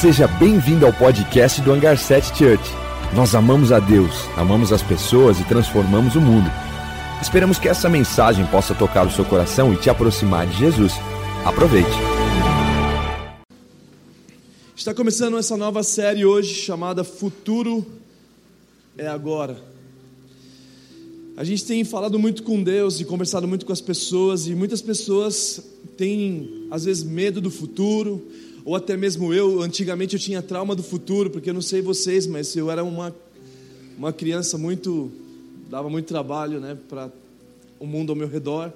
Seja bem-vindo ao podcast do Hangar 7 Church. Nós amamos a Deus, amamos as pessoas e transformamos o mundo. Esperamos que essa mensagem possa tocar o seu coração e te aproximar de Jesus. Aproveite. Está começando essa nova série hoje chamada Futuro é Agora. A gente tem falado muito com Deus e conversado muito com as pessoas, e muitas pessoas têm, às vezes, medo do futuro, ou até mesmo eu, antigamente eu tinha trauma do futuro, porque eu não sei vocês, mas eu era uma, uma criança muito. dava muito trabalho né, para o mundo ao meu redor,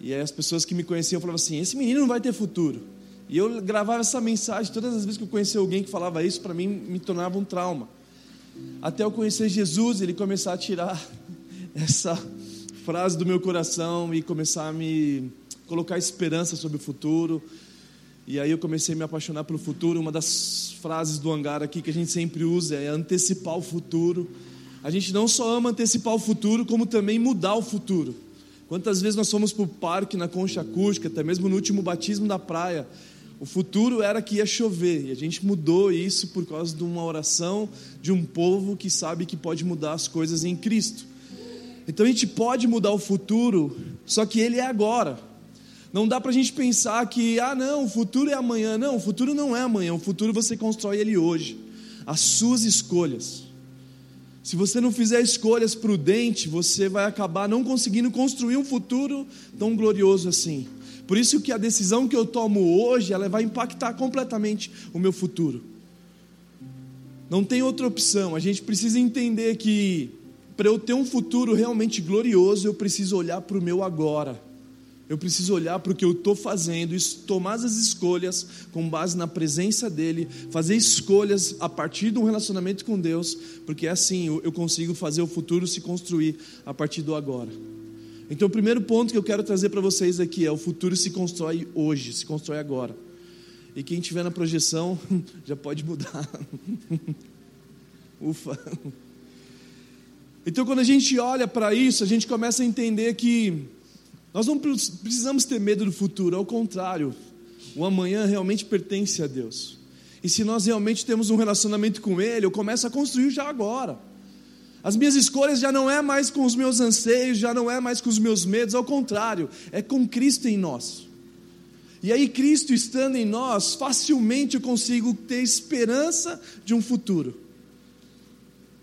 e aí as pessoas que me conheciam falavam assim: esse menino não vai ter futuro. E eu gravava essa mensagem, todas as vezes que eu conhecia alguém que falava isso, para mim me tornava um trauma. Até eu conhecer Jesus, ele começar a tirar essa frase do meu coração e começar a me colocar esperança sobre o futuro. E aí eu comecei a me apaixonar pelo futuro. Uma das frases do hangar aqui que a gente sempre usa é antecipar o futuro. A gente não só ama antecipar o futuro, como também mudar o futuro. Quantas vezes nós fomos para o parque na concha acústica, até mesmo no último batismo da praia, o futuro era que ia chover, e a gente mudou isso por causa de uma oração de um povo que sabe que pode mudar as coisas em Cristo. Então a gente pode mudar o futuro, só que ele é agora. Não dá para a gente pensar que, ah, não, o futuro é amanhã. Não, o futuro não é amanhã, o futuro você constrói ele hoje. As suas escolhas. Se você não fizer escolhas prudentes, você vai acabar não conseguindo construir um futuro tão glorioso assim. Por isso que a decisão que eu tomo hoje, ela vai impactar completamente o meu futuro. Não tem outra opção. A gente precisa entender que para eu ter um futuro realmente glorioso, eu preciso olhar para o meu agora. Eu preciso olhar para o que eu estou fazendo, tomar as escolhas com base na presença dEle, fazer escolhas a partir de um relacionamento com Deus, porque assim eu consigo fazer o futuro se construir a partir do agora. Então, o primeiro ponto que eu quero trazer para vocês aqui é: o futuro se constrói hoje, se constrói agora. E quem estiver na projeção já pode mudar. Ufa. Então, quando a gente olha para isso, a gente começa a entender que nós não precisamos ter medo do futuro, ao contrário, o amanhã realmente pertence a Deus. E se nós realmente temos um relacionamento com Ele, eu começo a construir já agora. As minhas escolhas já não é mais com os meus anseios, já não é mais com os meus medos, ao contrário, é com Cristo em nós. E aí, Cristo estando em nós, facilmente eu consigo ter esperança de um futuro.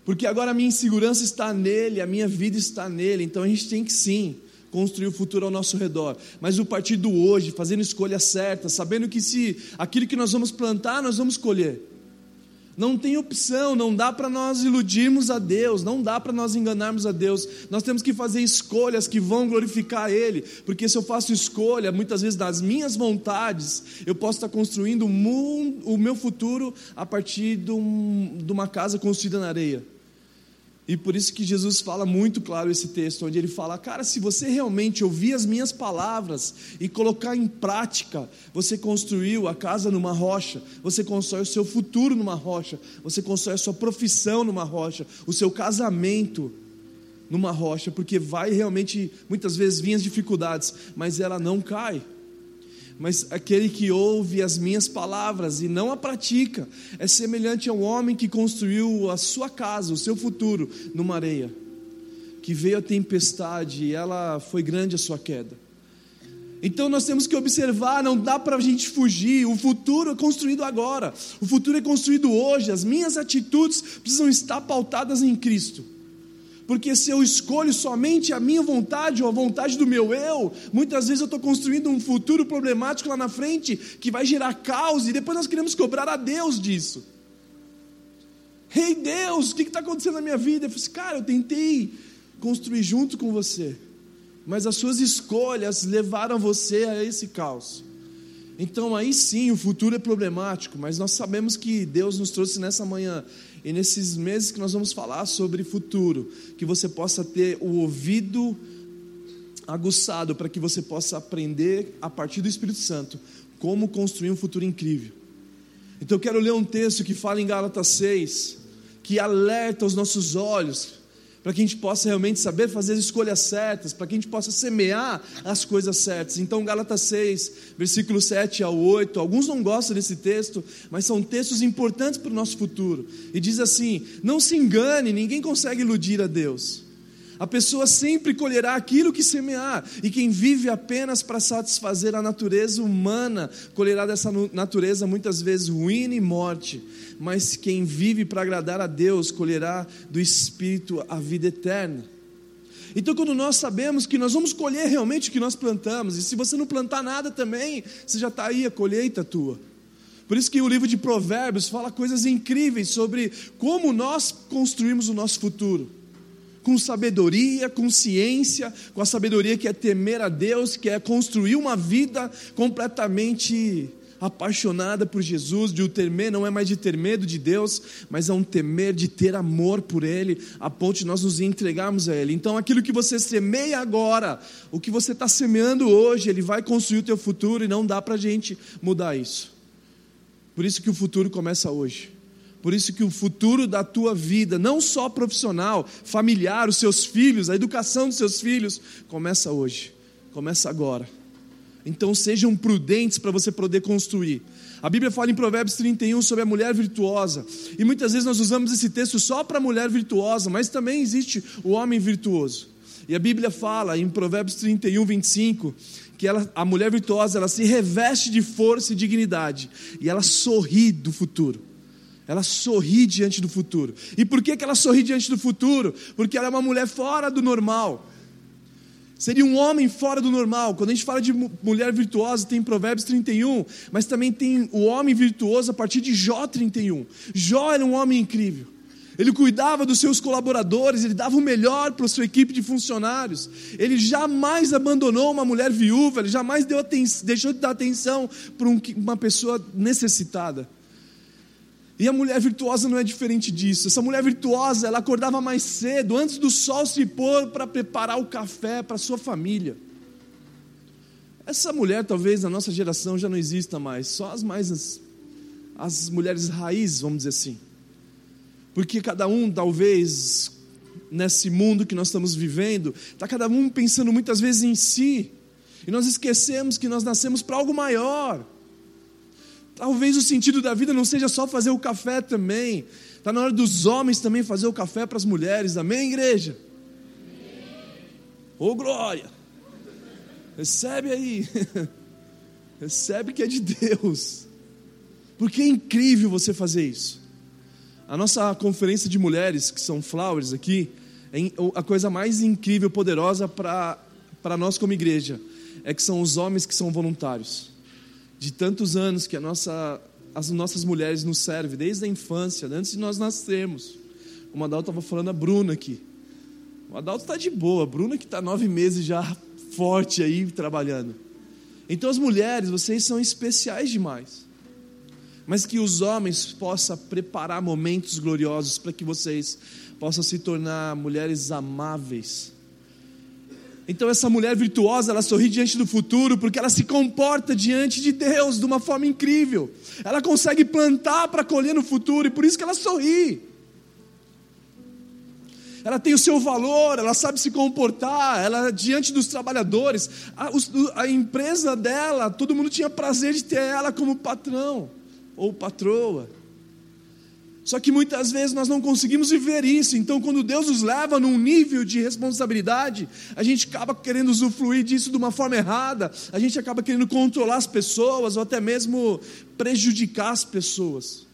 Porque agora a minha insegurança está nele, a minha vida está nele, então a gente tem que sim construir o futuro ao nosso redor, mas o partir do hoje, fazendo escolhas certas, sabendo que se aquilo que nós vamos plantar, nós vamos colher. Não tem opção, não dá para nós iludirmos a Deus, não dá para nós enganarmos a Deus. Nós temos que fazer escolhas que vão glorificar Ele, porque se eu faço escolha, muitas vezes das minhas vontades, eu posso estar construindo o meu futuro a partir de, um, de uma casa construída na areia. E por isso que Jesus fala muito claro esse texto, onde ele fala: Cara, se você realmente ouvir as minhas palavras e colocar em prática, você construiu a casa numa rocha, você constrói o seu futuro numa rocha, você constrói a sua profissão numa rocha, o seu casamento numa rocha, porque vai realmente, muitas vezes, vir as dificuldades, mas ela não cai mas aquele que ouve as minhas palavras e não a pratica é semelhante a um homem que construiu a sua casa, o seu futuro, numa areia. Que veio a tempestade e ela foi grande a sua queda. Então nós temos que observar, não dá para a gente fugir. O futuro é construído agora, o futuro é construído hoje. As minhas atitudes precisam estar pautadas em Cristo. Porque se eu escolho somente a minha vontade ou a vontade do meu eu, muitas vezes eu estou construindo um futuro problemático lá na frente que vai gerar caos e depois nós queremos cobrar a Deus disso. Rei hey Deus, o que está acontecendo na minha vida? Eu falei assim, cara, eu tentei construir junto com você, mas as suas escolhas levaram você a esse caos. Então aí sim o futuro é problemático, mas nós sabemos que Deus nos trouxe nessa manhã e nesses meses que nós vamos falar sobre futuro, que você possa ter o ouvido aguçado para que você possa aprender a partir do Espírito Santo como construir um futuro incrível. Então eu quero ler um texto que fala em Gálatas 6, que alerta os nossos olhos para que a gente possa realmente saber fazer as escolhas certas, para que a gente possa semear as coisas certas. Então, Gálatas 6, versículo 7 ao 8, alguns não gostam desse texto, mas são textos importantes para o nosso futuro. E diz assim: Não se engane, ninguém consegue iludir a Deus. A pessoa sempre colherá aquilo que semear, e quem vive apenas para satisfazer a natureza humana colherá dessa natureza muitas vezes ruína e morte. Mas quem vive para agradar a Deus colherá do Espírito a vida eterna. Então, quando nós sabemos que nós vamos colher realmente o que nós plantamos, e se você não plantar nada também, você já está aí a colheita tua. Por isso que o livro de Provérbios fala coisas incríveis sobre como nós construímos o nosso futuro com sabedoria, com ciência, com a sabedoria que é temer a Deus, que é construir uma vida completamente apaixonada por Jesus, de o temer não é mais de ter medo de Deus, mas é um temer de ter amor por Ele, a ponto de nós nos entregarmos a Ele. Então, aquilo que você semeia agora, o que você está semeando hoje, Ele vai construir o teu futuro e não dá para a gente mudar isso. Por isso que o futuro começa hoje. Por isso que o futuro da tua vida, não só profissional, familiar, os seus filhos, a educação dos seus filhos, começa hoje, começa agora. Então sejam prudentes para você poder construir. A Bíblia fala em Provérbios 31 sobre a mulher virtuosa. E muitas vezes nós usamos esse texto só para a mulher virtuosa, mas também existe o homem virtuoso. E a Bíblia fala em Provérbios 31, 25, que ela, a mulher virtuosa ela se reveste de força e dignidade, e ela sorri do futuro. Ela sorri diante do futuro. E por que, que ela sorri diante do futuro? Porque ela é uma mulher fora do normal. Seria um homem fora do normal. Quando a gente fala de mulher virtuosa, tem Provérbios 31, mas também tem o homem virtuoso a partir de Jó 31. Jó era um homem incrível. Ele cuidava dos seus colaboradores, ele dava o melhor para a sua equipe de funcionários. Ele jamais abandonou uma mulher viúva, ele jamais deixou de dar atenção para uma pessoa necessitada. E a mulher virtuosa não é diferente disso. Essa mulher virtuosa, ela acordava mais cedo, antes do sol se pôr, para preparar o café para sua família. Essa mulher, talvez na nossa geração já não exista mais, só as mais as, as mulheres raízes, vamos dizer assim. Porque cada um, talvez, nesse mundo que nós estamos vivendo, está cada um pensando muitas vezes em si. E nós esquecemos que nós nascemos para algo maior. Talvez o sentido da vida não seja só fazer o café também. Está na hora dos homens também fazer o café para as mulheres. Amém, igreja? Ô oh, glória! Recebe aí. Recebe que é de Deus. Porque é incrível você fazer isso. A nossa conferência de mulheres, que são flowers aqui, é a coisa mais incrível, poderosa para nós como igreja, é que são os homens que são voluntários de tantos anos que nossa, as nossas mulheres nos servem, desde a infância, antes de nós nascermos. O Adalto estava falando a Bruna aqui. O Adalto está de boa, a Bruna que está nove meses já forte aí trabalhando. Então as mulheres, vocês são especiais demais. Mas que os homens possam preparar momentos gloriosos para que vocês possam se tornar mulheres amáveis então essa mulher virtuosa, ela sorri diante do futuro porque ela se comporta diante de Deus de uma forma incrível. Ela consegue plantar para colher no futuro e por isso que ela sorri. Ela tem o seu valor, ela sabe se comportar, ela diante dos trabalhadores, a, a empresa dela, todo mundo tinha prazer de ter ela como patrão ou patroa. Só que muitas vezes nós não conseguimos viver isso. Então, quando Deus nos leva num nível de responsabilidade, a gente acaba querendo usufruir disso de uma forma errada. A gente acaba querendo controlar as pessoas ou até mesmo prejudicar as pessoas.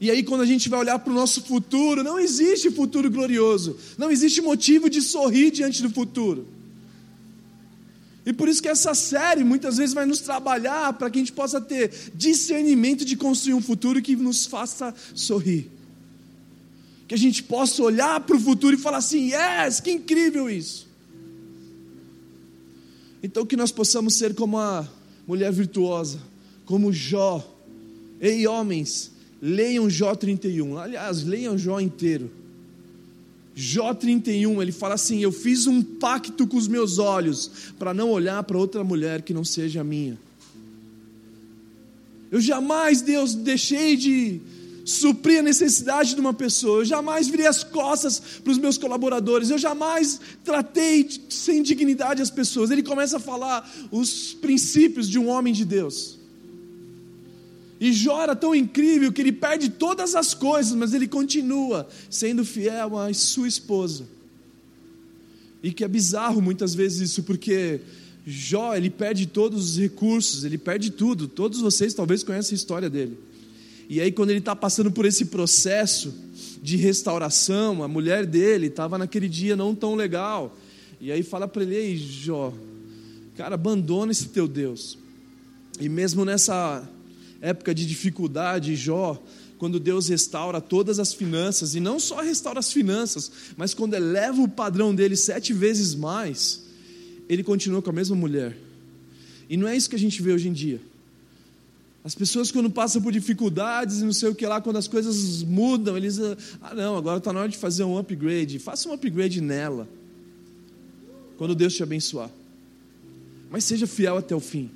E aí, quando a gente vai olhar para o nosso futuro, não existe futuro glorioso. Não existe motivo de sorrir diante do futuro. E por isso que essa série muitas vezes vai nos trabalhar para que a gente possa ter discernimento de construir um futuro que nos faça sorrir. Que a gente possa olhar para o futuro e falar assim: yes, que incrível isso. Então que nós possamos ser como a mulher virtuosa, como Jó. Ei, homens, leiam Jó 31. Aliás, leiam Jó inteiro. Jó 31, ele fala assim: Eu fiz um pacto com os meus olhos para não olhar para outra mulher que não seja a minha. Eu jamais, Deus, deixei de suprir a necessidade de uma pessoa, eu jamais virei as costas para os meus colaboradores, eu jamais tratei sem dignidade as pessoas. Ele começa a falar os princípios de um homem de Deus. E Jó era tão incrível que ele perde todas as coisas, mas ele continua sendo fiel à sua esposa. E que é bizarro muitas vezes isso, porque Jó, ele perde todos os recursos, ele perde tudo. Todos vocês talvez conhecem a história dele. E aí, quando ele está passando por esse processo de restauração, a mulher dele estava naquele dia não tão legal. E aí fala para ele: Ei, Jó, cara, abandona esse teu Deus. E mesmo nessa época de dificuldade, Jó, quando Deus restaura todas as finanças, e não só restaura as finanças, mas quando eleva o padrão dele sete vezes mais, ele continua com a mesma mulher. E não é isso que a gente vê hoje em dia. As pessoas, quando passam por dificuldades e não sei o que lá, quando as coisas mudam, eles. Ah, não, agora está na hora de fazer um upgrade. Faça um upgrade nela. Quando Deus te abençoar. Mas seja fiel até o fim.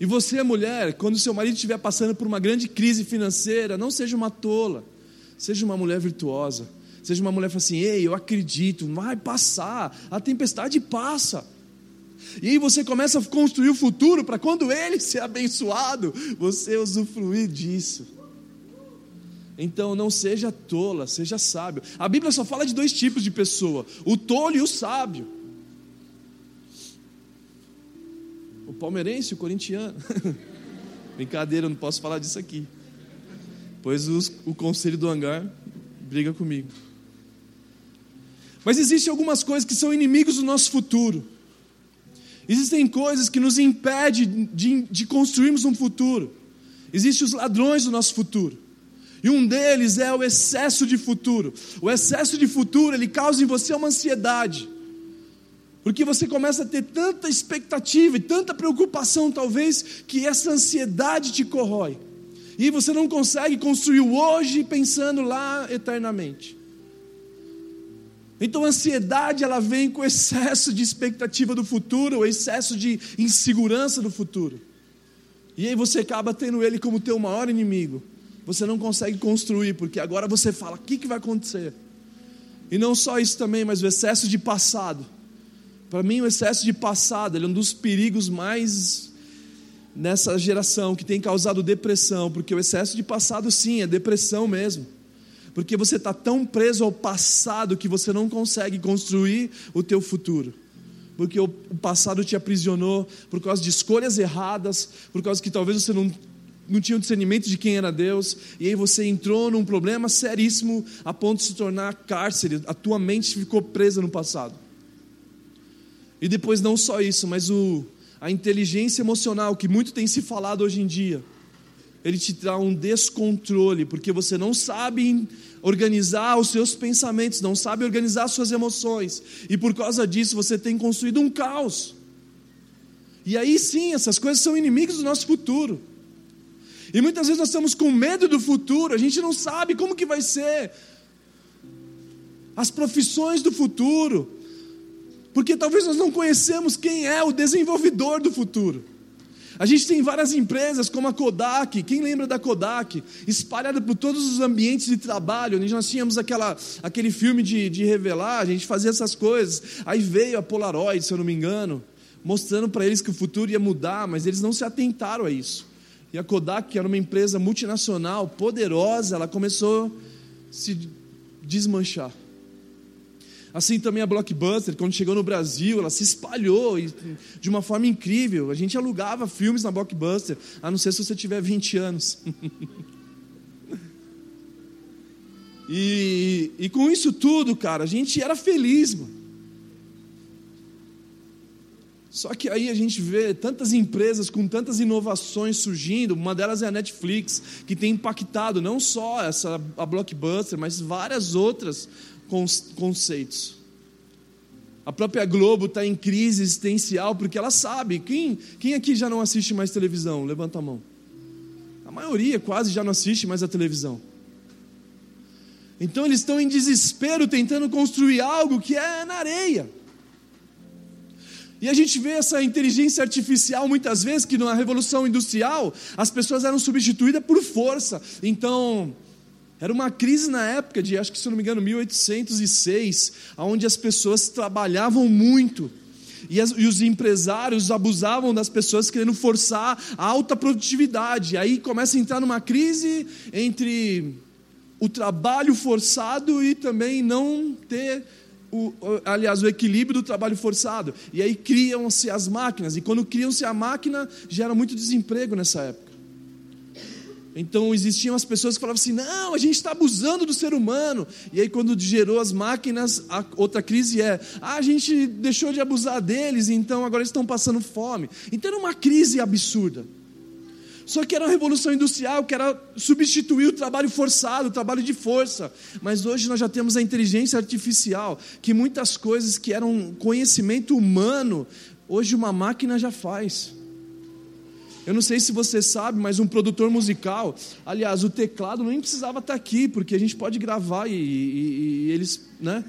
E você, mulher, quando seu marido estiver passando por uma grande crise financeira, não seja uma tola. Seja uma mulher virtuosa. Seja uma mulher que fala assim: ei, eu acredito, vai passar. A tempestade passa. E aí você começa a construir o futuro para quando ele ser abençoado, você usufruir disso. Então não seja tola, seja sábio. A Bíblia só fala de dois tipos de pessoa: o tolo e o sábio. Palmeirense o corintiano. Brincadeira, eu não posso falar disso aqui. Pois os, o conselho do hangar briga comigo. Mas existem algumas coisas que são inimigos do nosso futuro. Existem coisas que nos impedem de, de construirmos um futuro. Existem os ladrões do nosso futuro. E um deles é o excesso de futuro. O excesso de futuro, ele causa em você uma ansiedade. Porque você começa a ter tanta expectativa e tanta preocupação, talvez, que essa ansiedade te corrói. E você não consegue construir o hoje pensando lá eternamente. Então a ansiedade ela vem com excesso de expectativa do futuro, o excesso de insegurança do futuro. E aí você acaba tendo ele como teu maior inimigo. Você não consegue construir, porque agora você fala: o que, que vai acontecer? E não só isso também, mas o excesso de passado. Para mim, o excesso de passado é um dos perigos mais nessa geração que tem causado depressão, porque o excesso de passado, sim, é depressão mesmo porque você está tão preso ao passado que você não consegue construir o teu futuro. Porque o passado te aprisionou por causa de escolhas erradas, por causa que talvez você não, não tinha o discernimento de quem era Deus, e aí você entrou num problema seríssimo a ponto de se tornar cárcere, a tua mente ficou presa no passado. E depois não só isso, mas o, a inteligência emocional que muito tem se falado hoje em dia ele te dá um descontrole, porque você não sabe organizar os seus pensamentos, não sabe organizar as suas emoções, e por causa disso você tem construído um caos. E aí sim, essas coisas são inimigos do nosso futuro. E muitas vezes nós estamos com medo do futuro, a gente não sabe como que vai ser as profissões do futuro, porque talvez nós não conhecemos quem é o desenvolvedor do futuro. A gente tem várias empresas como a Kodak, quem lembra da Kodak? Espalhada por todos os ambientes de trabalho, onde nós tínhamos aquela, aquele filme de, de revelar, a gente fazia essas coisas. Aí veio a Polaroid, se eu não me engano, mostrando para eles que o futuro ia mudar, mas eles não se atentaram a isso. E a Kodak, que era uma empresa multinacional, poderosa, ela começou a se desmanchar. Assim também a Blockbuster, quando chegou no Brasil, ela se espalhou de uma forma incrível. A gente alugava filmes na Blockbuster, a não ser se você tiver 20 anos. e, e com isso tudo, cara, a gente era feliz, mano. Só que aí a gente vê tantas empresas com tantas inovações surgindo, uma delas é a Netflix, que tem impactado não só essa a Blockbuster, mas várias outras conceitos. A própria Globo está em crise existencial porque ela sabe. Quem, quem aqui já não assiste mais televisão? Levanta a mão. A maioria quase já não assiste mais a televisão. Então eles estão em desespero tentando construir algo que é na areia. E a gente vê essa inteligência artificial muitas vezes que na revolução industrial as pessoas eram substituídas por força. Então, era uma crise na época de, acho que se não me engano, 1806, onde as pessoas trabalhavam muito. E, as, e, os empresários abusavam das pessoas querendo forçar a alta produtividade. Aí começa a entrar numa crise entre o trabalho forçado e também não ter o, aliás, o equilíbrio do trabalho forçado. E aí criam-se as máquinas, e quando criam-se a máquina, gera muito desemprego nessa época. Então existiam as pessoas que falavam assim: não, a gente está abusando do ser humano. E aí, quando gerou as máquinas, a outra crise é: ah, a gente deixou de abusar deles, então agora eles estão passando fome. Então era uma crise absurda. Só que era uma revolução industrial, que era substituir o trabalho forçado, o trabalho de força. Mas hoje nós já temos a inteligência artificial, que muitas coisas que eram conhecimento humano, hoje uma máquina já faz. Eu não sei se você sabe, mas um produtor musical, aliás, o teclado nem precisava estar aqui, porque a gente pode gravar e, e, e eles, né?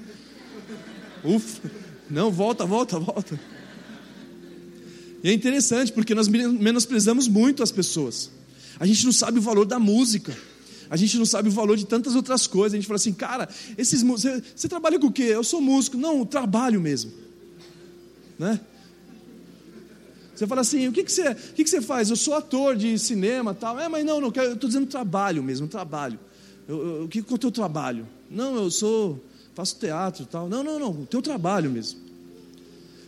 Ufa, não, volta, volta, volta. E é interessante porque nós menosprezamos muito as pessoas. A gente não sabe o valor da música. A gente não sabe o valor de tantas outras coisas. A gente fala assim, cara, esses você, você trabalha com o quê? Eu sou músico. Não, trabalho mesmo. Né? Você fala assim, o que, que, você, o que, que você faz? Eu sou ator de cinema tal. É, mas não, não eu estou dizendo trabalho mesmo, trabalho. Eu, eu, o que, é o teu trabalho? Não, eu sou, faço teatro tal. Não, não, não, o teu trabalho mesmo.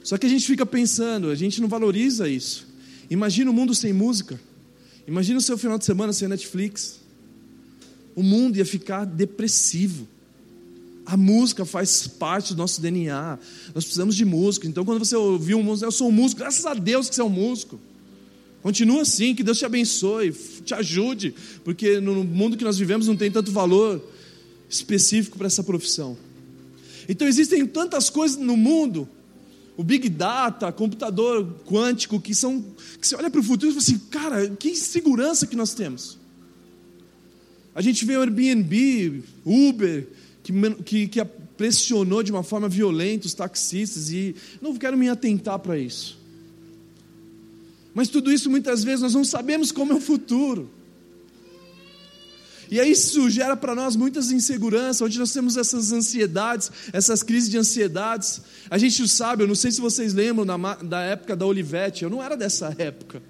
Só que a gente fica pensando, a gente não valoriza isso. Imagina o mundo sem música. Imagina o seu final de semana sem Netflix. O mundo ia ficar depressivo. A música faz parte do nosso DNA. Nós precisamos de música. Então, quando você ouvir um músico, eu sou um músico, graças a Deus que você é um músico. Continua assim, que Deus te abençoe, te ajude, porque no mundo que nós vivemos não tem tanto valor específico para essa profissão. Então, existem tantas coisas no mundo o Big Data, computador quântico, que são. que você olha para o futuro e fala assim, cara, que insegurança que nós temos. A gente vê o Airbnb, Uber, que, que, que pressionou de uma forma violenta os taxistas, e não quero me atentar para isso. Mas tudo isso muitas vezes nós não sabemos como é o futuro. E aí isso gera para nós muitas inseguranças, onde nós temos essas ansiedades, essas crises de ansiedades. A gente sabe, eu não sei se vocês lembram da, época da Olivete, eu não era dessa época.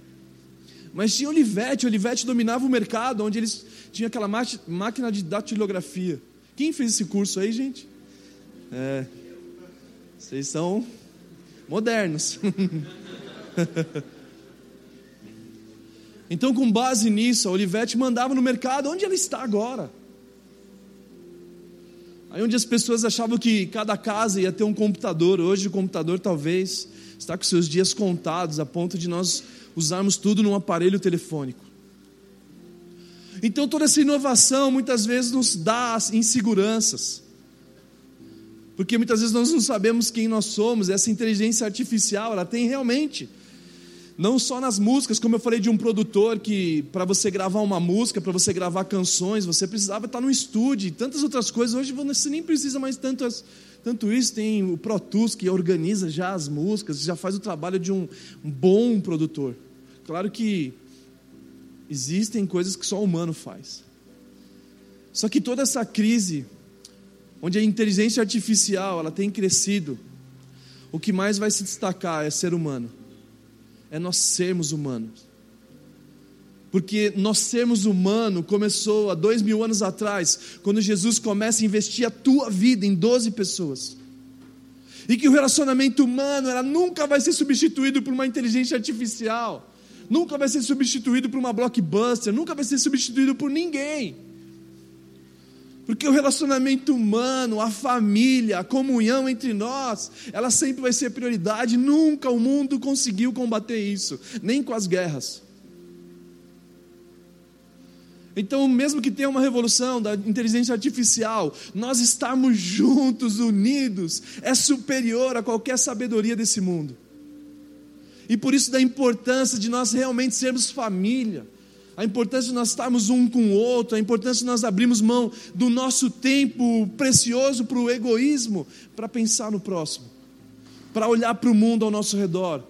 Mas tinha Olivete, Olivete dominava o mercado, onde eles tinham aquela máquina de datilografia. Quem fez esse curso aí, gente? É, vocês são modernos. Então, com base nisso, a Olivete mandava no mercado onde ela está agora. Aí onde as pessoas achavam que cada casa ia ter um computador, hoje o computador talvez está com seus dias contados, a ponto de nós usarmos tudo num aparelho telefônico. Então toda essa inovação muitas vezes nos dá inseguranças. Porque muitas vezes nós não sabemos quem nós somos, essa inteligência artificial, ela tem realmente não só nas músicas, como eu falei de um produtor que para você gravar uma música, para você gravar canções, você precisava estar no estúdio e tantas outras coisas. Hoje você nem precisa mais tanto, tanto isso. Tem o Pro Tools que organiza já as músicas, já faz o trabalho de um, um bom produtor. Claro que existem coisas que só o humano faz. Só que toda essa crise, onde a inteligência artificial ela tem crescido, o que mais vai se destacar é ser humano é nós sermos humanos. Porque nós sermos humano começou há dois mil anos atrás, quando Jesus começa a investir a tua vida em 12 pessoas. E que o relacionamento humano ela nunca vai ser substituído por uma inteligência artificial, nunca vai ser substituído por uma blockbuster, nunca vai ser substituído por ninguém. Porque o relacionamento humano, a família, a comunhão entre nós, ela sempre vai ser prioridade. Nunca o mundo conseguiu combater isso, nem com as guerras. Então, mesmo que tenha uma revolução da inteligência artificial, nós estarmos juntos, unidos, é superior a qualquer sabedoria desse mundo. E por isso da importância de nós realmente sermos família a importância de nós estarmos um com o outro, a importância de nós abrirmos mão do nosso tempo precioso para o egoísmo, para pensar no próximo. para olhar para o mundo ao nosso redor,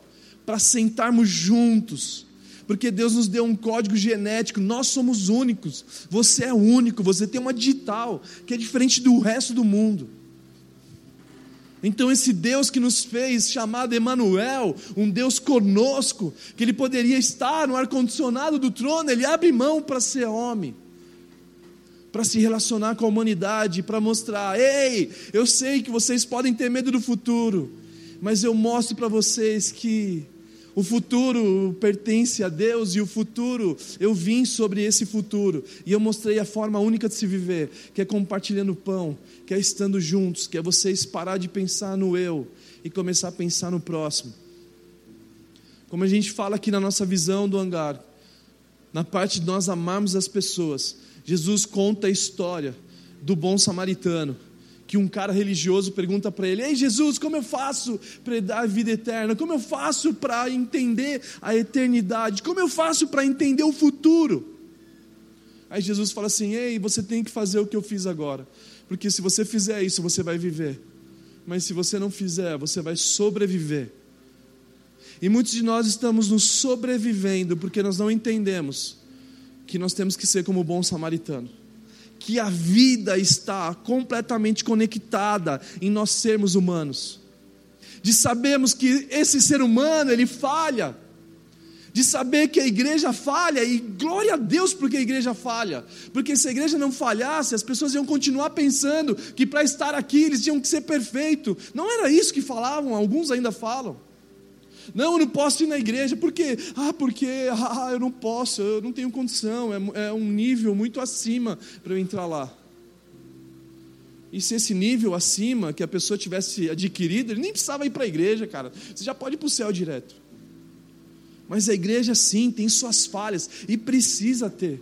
para sentarmos juntos, porque Deus nos deu um código genético, nós somos únicos, você é único, você tem uma digital que é diferente do resto do mundo. Então esse Deus que nos fez, chamado Emanuel, um Deus conosco, que ele poderia estar no ar condicionado do trono, ele abre mão para ser homem para se relacionar com a humanidade, para mostrar: ei, eu sei que vocês podem ter medo do futuro, mas eu mostro para vocês que o futuro pertence a Deus e o futuro, eu vim sobre esse futuro e eu mostrei a forma única de se viver, que é compartilhando pão, que é estando juntos, que é vocês parar de pensar no eu e começar a pensar no próximo. Como a gente fala aqui na nossa visão do hangar, na parte de nós amarmos as pessoas, Jesus conta a história do bom samaritano, que um cara religioso pergunta para ele: Ei Jesus, como eu faço para dar a vida eterna? Como eu faço para entender a eternidade? Como eu faço para entender o futuro? Aí Jesus fala assim: Ei, você tem que fazer o que eu fiz agora, porque se você fizer isso, você vai viver, mas se você não fizer, você vai sobreviver. E muitos de nós estamos nos sobrevivendo porque nós não entendemos que nós temos que ser como o bom samaritano. Que a vida está completamente conectada em nós sermos humanos. De sabermos que esse ser humano, ele falha. De saber que a igreja falha, e glória a Deus porque a igreja falha. Porque se a igreja não falhasse, as pessoas iam continuar pensando que para estar aqui eles tinham que ser perfeitos. Não era isso que falavam, alguns ainda falam. Não, eu não posso ir na igreja, por quê? Ah, porque ah, eu não posso, eu não tenho condição, é, é um nível muito acima para eu entrar lá. E se esse nível acima que a pessoa tivesse adquirido, ele nem precisava ir para a igreja, cara. Você já pode ir para o céu direto. Mas a igreja sim tem suas falhas e precisa ter.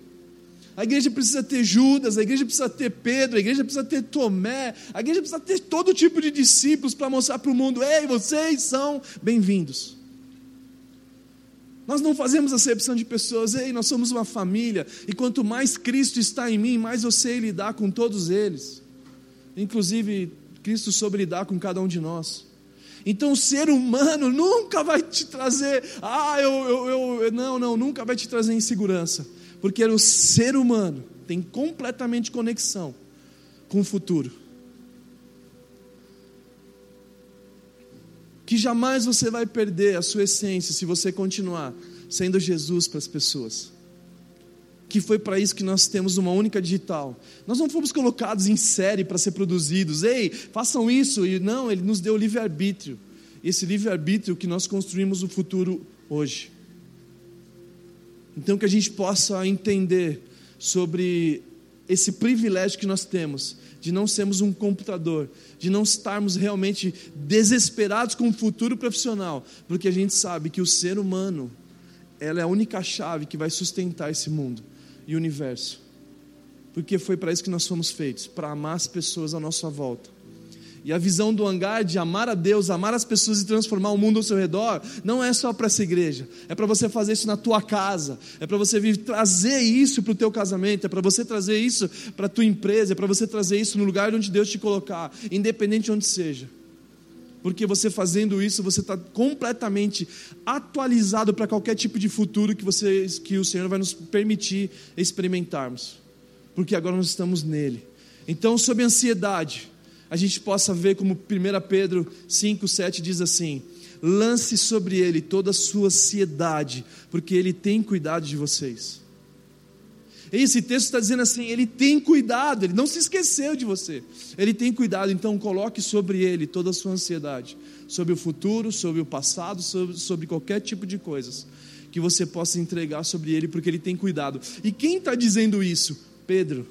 A igreja precisa ter Judas, a igreja precisa ter Pedro, a igreja precisa ter Tomé, a igreja precisa ter todo tipo de discípulos para mostrar para o mundo: ei, vocês são bem-vindos. Nós não fazemos acepção de pessoas, ei, nós somos uma família, e quanto mais Cristo está em mim, mais eu sei lidar com todos eles, inclusive Cristo soube lidar com cada um de nós. Então o ser humano nunca vai te trazer, ah, eu, eu, eu, não, não, nunca vai te trazer insegurança porque o ser humano tem completamente conexão com o futuro. Que jamais você vai perder a sua essência se você continuar sendo Jesus para as pessoas. Que foi para isso que nós temos uma única digital. Nós não fomos colocados em série para ser produzidos. Ei, façam isso. E não, ele nos deu livre-arbítrio. Esse livre-arbítrio que nós construímos o futuro hoje. Então, que a gente possa entender sobre esse privilégio que nós temos de não sermos um computador, de não estarmos realmente desesperados com o futuro profissional, porque a gente sabe que o ser humano ela é a única chave que vai sustentar esse mundo e o universo. Porque foi para isso que nós fomos feitos, para amar as pessoas à nossa volta. E a visão do hangar de amar a Deus, amar as pessoas e transformar o mundo ao seu redor, não é só para essa igreja, é para você fazer isso na tua casa, é para você vir trazer isso para o teu casamento, é para você trazer isso para a tua empresa, é para você trazer isso no lugar onde Deus te colocar, independente de onde seja. Porque você fazendo isso, você está completamente atualizado para qualquer tipo de futuro que, você, que o Senhor vai nos permitir experimentarmos. Porque agora nós estamos nele. Então, sobre ansiedade, a gente possa ver como 1 Pedro 5, 7 diz assim: lance sobre ele toda a sua ansiedade, porque ele tem cuidado de vocês. Esse texto está dizendo assim: ele tem cuidado, ele não se esqueceu de você, ele tem cuidado, então coloque sobre ele toda a sua ansiedade, sobre o futuro, sobre o passado, sobre, sobre qualquer tipo de coisas que você possa entregar sobre ele, porque ele tem cuidado. E quem está dizendo isso? Pedro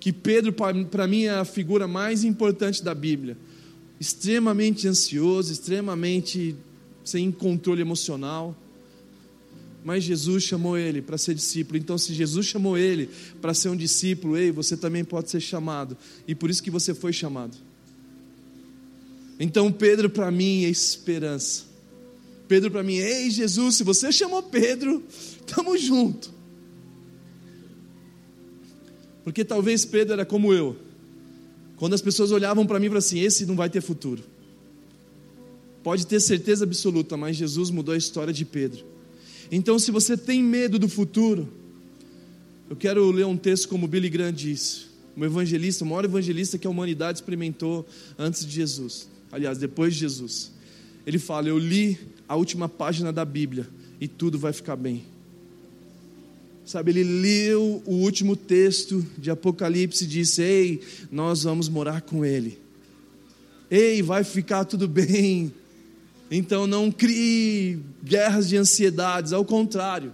que Pedro, para mim, é a figura mais importante da Bíblia. Extremamente ansioso, extremamente sem controle emocional. Mas Jesus chamou ele para ser discípulo. Então, se Jesus chamou ele para ser um discípulo, ei, você também pode ser chamado. E por isso que você foi chamado. Então, Pedro para mim é esperança. Pedro para mim, ei, Jesus, se você chamou Pedro, estamos juntos. Porque talvez Pedro era como eu. Quando as pessoas olhavam para mim e falavam assim: esse não vai ter futuro. Pode ter certeza absoluta, mas Jesus mudou a história de Pedro. Então, se você tem medo do futuro, eu quero ler um texto como Billy Graham disse, um evangelista, o maior evangelista que a humanidade experimentou antes de Jesus. Aliás, depois de Jesus. Ele fala: Eu li a última página da Bíblia e tudo vai ficar bem. Sabe, ele leu o último texto de Apocalipse e disse: Ei, nós vamos morar com ele. Ei, vai ficar tudo bem. Então não crie guerras de ansiedades, ao contrário,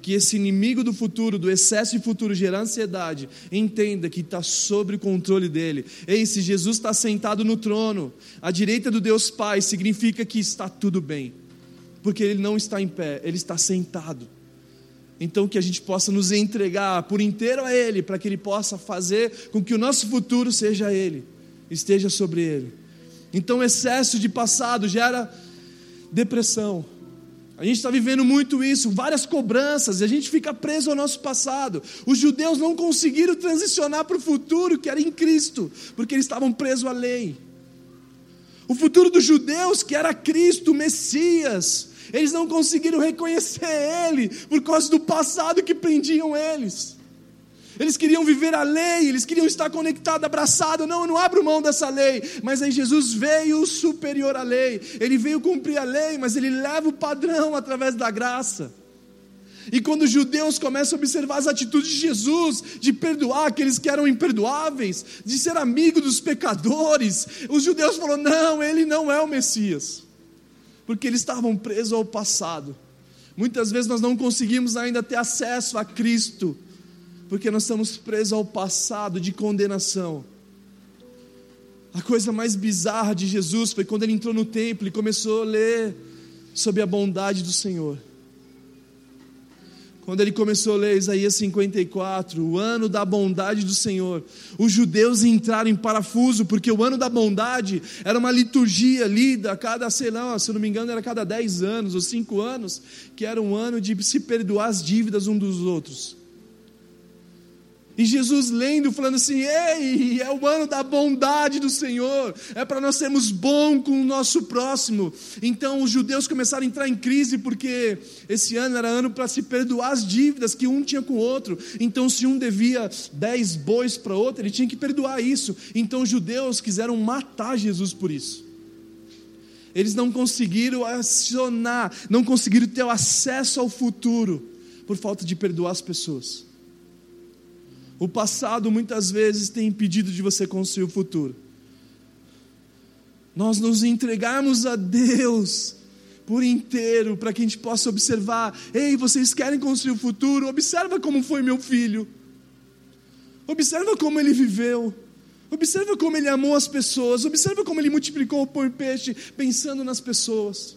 que esse inimigo do futuro, do excesso de futuro gerar ansiedade, entenda que está sob o controle dele. Ei, se Jesus está sentado no trono, à direita do Deus Pai, significa que está tudo bem, porque ele não está em pé, ele está sentado. Então que a gente possa nos entregar por inteiro a Ele, para que Ele possa fazer com que o nosso futuro seja Ele, esteja sobre Ele. Então excesso de passado gera depressão. A gente está vivendo muito isso, várias cobranças, e a gente fica preso ao nosso passado. Os judeus não conseguiram transicionar para o futuro que era em Cristo, porque eles estavam presos à lei. O futuro dos judeus, que era Cristo, Messias, eles não conseguiram reconhecer Ele por causa do passado que prendiam eles. Eles queriam viver a lei, eles queriam estar conectados, abraçados. Não, eu não abro mão dessa lei. Mas aí Jesus veio superior à lei. Ele veio cumprir a lei, mas ele leva o padrão através da graça. E quando os judeus começam a observar as atitudes de Jesus, de perdoar aqueles que eram imperdoáveis, de ser amigo dos pecadores, os judeus falaram: não, ele não é o Messias, porque eles estavam presos ao passado. Muitas vezes nós não conseguimos ainda ter acesso a Cristo, porque nós estamos presos ao passado de condenação. A coisa mais bizarra de Jesus foi quando ele entrou no templo e começou a ler sobre a bondade do Senhor. Quando ele começou a ler Isaías 54, o ano da bondade do Senhor, os judeus entraram em parafuso, porque o ano da bondade era uma liturgia lida a cada, sei lá, se não me engano, era cada 10 anos ou 5 anos, que era um ano de se perdoar as dívidas um dos outros. E Jesus lendo, falando assim: Ei, é o ano da bondade do Senhor, é para nós sermos bons com o nosso próximo. Então os judeus começaram a entrar em crise, porque esse ano era ano para se perdoar as dívidas que um tinha com o outro. Então, se um devia dez bois para outro, ele tinha que perdoar isso. Então os judeus quiseram matar Jesus por isso. Eles não conseguiram acionar, não conseguiram ter o acesso ao futuro por falta de perdoar as pessoas. O passado muitas vezes tem impedido de você construir o futuro. Nós nos entregarmos a Deus por inteiro, para que a gente possa observar: ei, vocês querem construir o futuro? Observa como foi meu filho. Observa como ele viveu. Observa como ele amou as pessoas. Observa como ele multiplicou o pão e peixe pensando nas pessoas.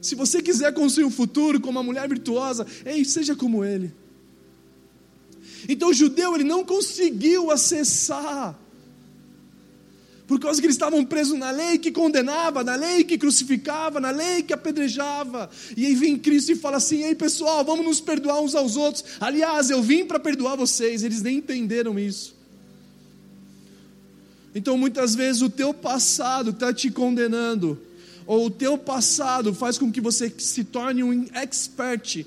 Se você quiser construir um futuro como uma mulher virtuosa, ei, seja como ele. Então o judeu ele não conseguiu acessar. Por causa que eles estavam presos na lei que condenava, na lei que crucificava, na lei que apedrejava. E aí vem Cristo e fala assim: "Ei, pessoal, vamos nos perdoar uns aos outros. Aliás, eu vim para perdoar vocês". Eles nem entenderam isso. Então, muitas vezes o teu passado está te condenando, ou o teu passado faz com que você se torne um expert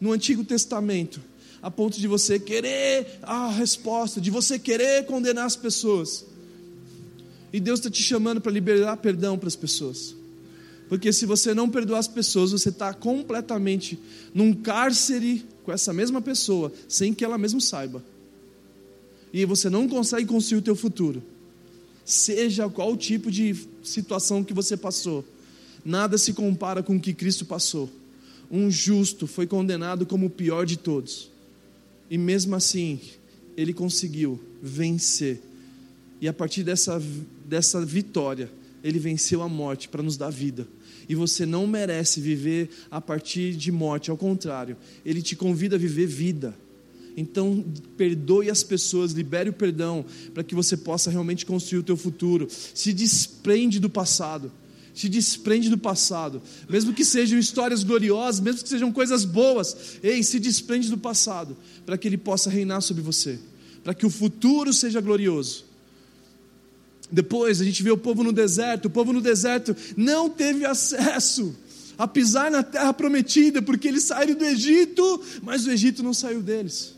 no Antigo Testamento a ponto de você querer a resposta, de você querer condenar as pessoas. E Deus está te chamando para liberar perdão para as pessoas. Porque se você não perdoar as pessoas, você está completamente num cárcere com essa mesma pessoa, sem que ela mesmo saiba. E você não consegue construir o teu futuro. Seja qual tipo de situação que você passou, nada se compara com o que Cristo passou. Um justo foi condenado como o pior de todos. E mesmo assim, ele conseguiu vencer. E a partir dessa, dessa vitória, ele venceu a morte para nos dar vida. E você não merece viver a partir de morte, ao contrário, ele te convida a viver vida. Então, perdoe as pessoas, libere o perdão, para que você possa realmente construir o teu futuro. Se desprende do passado se desprende do passado, mesmo que sejam histórias gloriosas, mesmo que sejam coisas boas, ei, se desprende do passado, para que ele possa reinar sobre você, para que o futuro seja glorioso. Depois a gente vê o povo no deserto. O povo no deserto não teve acesso a pisar na terra prometida, porque eles saíram do Egito, mas o Egito não saiu deles.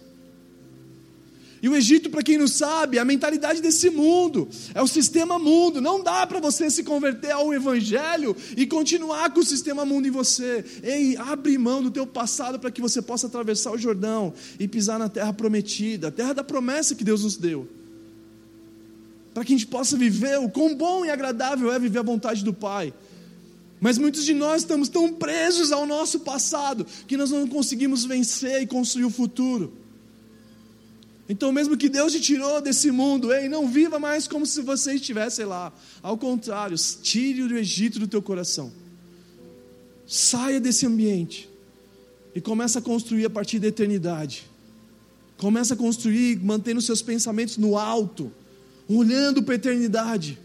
E o Egito, para quem não sabe, é a mentalidade desse mundo, é o sistema mundo. Não dá para você se converter ao Evangelho e continuar com o sistema mundo em você. Ei, abre mão do teu passado para que você possa atravessar o Jordão e pisar na terra prometida, a terra da promessa que Deus nos deu. Para que a gente possa viver o quão bom e agradável é viver a vontade do Pai. Mas muitos de nós estamos tão presos ao nosso passado que nós não conseguimos vencer e construir o futuro. Então, mesmo que Deus te tirou desse mundo, ei, não viva mais como se você estivesse lá. Ao contrário, tire o Egito do teu coração. Saia desse ambiente e comece a construir a partir da eternidade. Comece a construir, mantendo seus pensamentos no alto, olhando para a eternidade.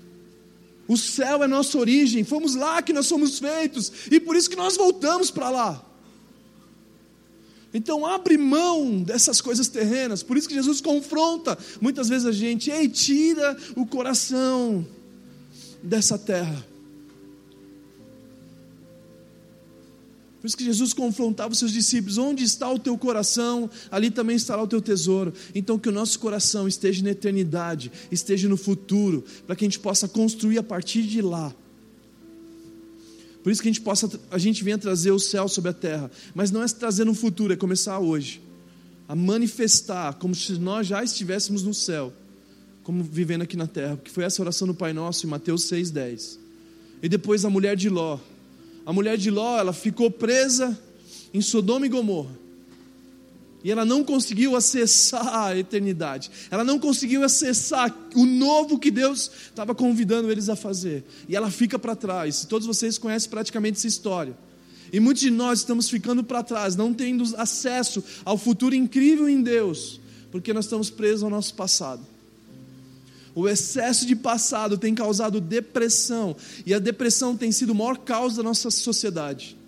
O céu é nossa origem, fomos lá que nós somos feitos, e por isso que nós voltamos para lá. Então abre mão dessas coisas terrenas. Por isso que Jesus confronta muitas vezes a gente, ei, tira o coração dessa terra. Por isso que Jesus confrontava os seus discípulos: onde está o teu coração, ali também estará o teu tesouro. Então, que o nosso coração esteja na eternidade, esteja no futuro, para que a gente possa construir a partir de lá por isso que a gente possa, a gente venha trazer o céu sobre a terra, mas não é trazer no futuro, é começar hoje, a manifestar como se nós já estivéssemos no céu, como vivendo aqui na terra, porque foi essa oração do Pai Nosso em Mateus 6:10. E depois a mulher de Ló. A mulher de Ló, ela ficou presa em Sodoma e Gomorra. E ela não conseguiu acessar a eternidade. Ela não conseguiu acessar o novo que Deus estava convidando eles a fazer. E ela fica para trás. Todos vocês conhecem praticamente essa história. E muitos de nós estamos ficando para trás, não tendo acesso ao futuro incrível em Deus, porque nós estamos presos ao nosso passado. O excesso de passado tem causado depressão, e a depressão tem sido a maior causa da nossa sociedade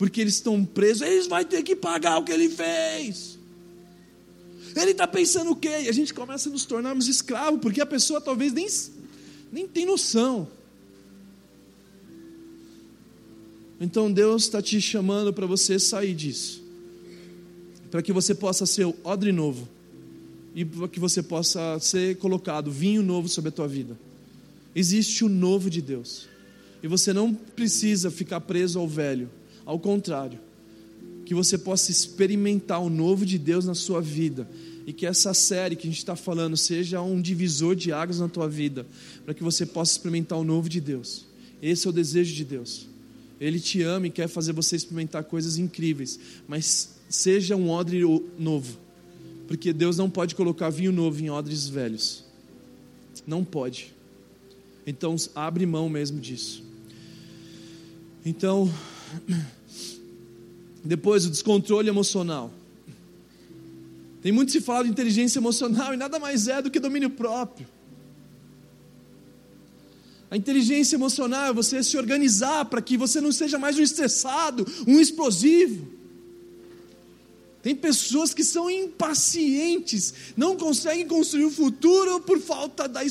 porque eles estão presos, eles vão ter que pagar o que ele fez. Ele está pensando o quê? E a gente começa a nos tornarmos escravos, porque a pessoa talvez nem, nem tem noção. Então Deus está te chamando para você sair disso, para que você possa ser o odre novo, e para que você possa ser colocado vinho novo sobre a tua vida. Existe o novo de Deus, e você não precisa ficar preso ao velho. Ao contrário, que você possa experimentar o novo de Deus na sua vida e que essa série que a gente está falando seja um divisor de águas na tua vida, para que você possa experimentar o novo de Deus. Esse é o desejo de Deus. Ele te ama e quer fazer você experimentar coisas incríveis, mas seja um odre novo, porque Deus não pode colocar vinho novo em odres velhos. Não pode. Então, abre mão mesmo disso. Então, depois, o descontrole emocional. Tem muito se fala de inteligência emocional e nada mais é do que domínio próprio. A inteligência emocional é você se organizar para que você não seja mais um estressado, um explosivo. Tem pessoas que são impacientes, não conseguem construir o futuro por falta da,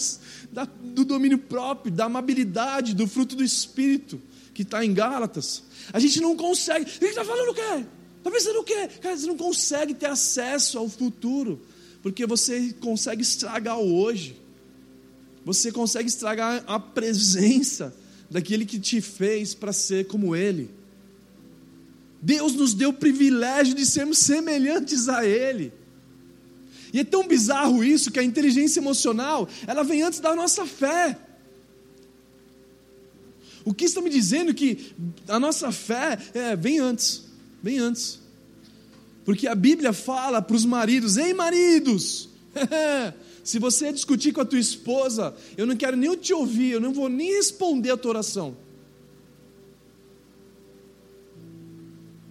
do domínio próprio, da amabilidade, do fruto do Espírito, que está em Gálatas. A gente não consegue. Ele está falando o quê? Está pensando o quê? Cara, você não consegue ter acesso ao futuro, porque você consegue estragar o hoje. Você consegue estragar a presença daquele que te fez para ser como Ele. Deus nos deu o privilégio de sermos semelhantes a Ele. E é tão bizarro isso que a inteligência emocional, ela vem antes da nossa fé. O que está me dizendo que a nossa fé é, vem antes, vem antes. Porque a Bíblia fala para os maridos: ei, maridos, se você discutir com a tua esposa, eu não quero nem te ouvir, eu não vou nem responder a tua oração.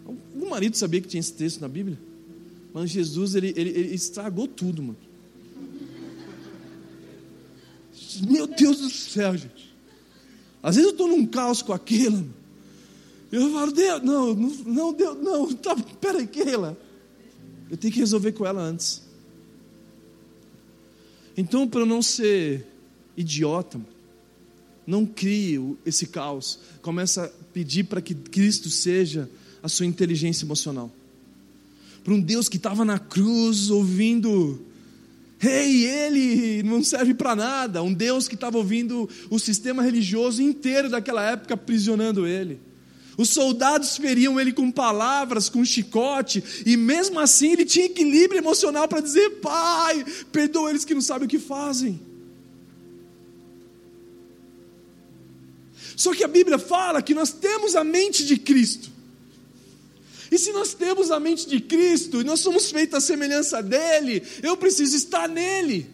Algum marido sabia que tinha esse texto na Bíblia? Mas Jesus, ele, ele, ele estragou tudo, mano. Meu Deus do céu, gente. Às vezes eu estou num caos com aquilo. Eu falo, Deus, não, não, Deus, não, tá, peraí, Keila. Eu tenho que resolver com ela antes. Então, para não ser idiota. Não crie esse caos. Começa a pedir para que Cristo seja a sua inteligência emocional. Para um Deus que estava na cruz ouvindo Ei, ele não serve para nada. Um Deus que estava ouvindo o sistema religioso inteiro daquela época aprisionando ele. Os soldados feriam ele com palavras, com chicote, e mesmo assim ele tinha equilíbrio emocional para dizer: Pai, perdoa eles que não sabem o que fazem. Só que a Bíblia fala que nós temos a mente de Cristo. E se nós temos a mente de Cristo e nós somos feitos à semelhança dele, eu preciso estar nele.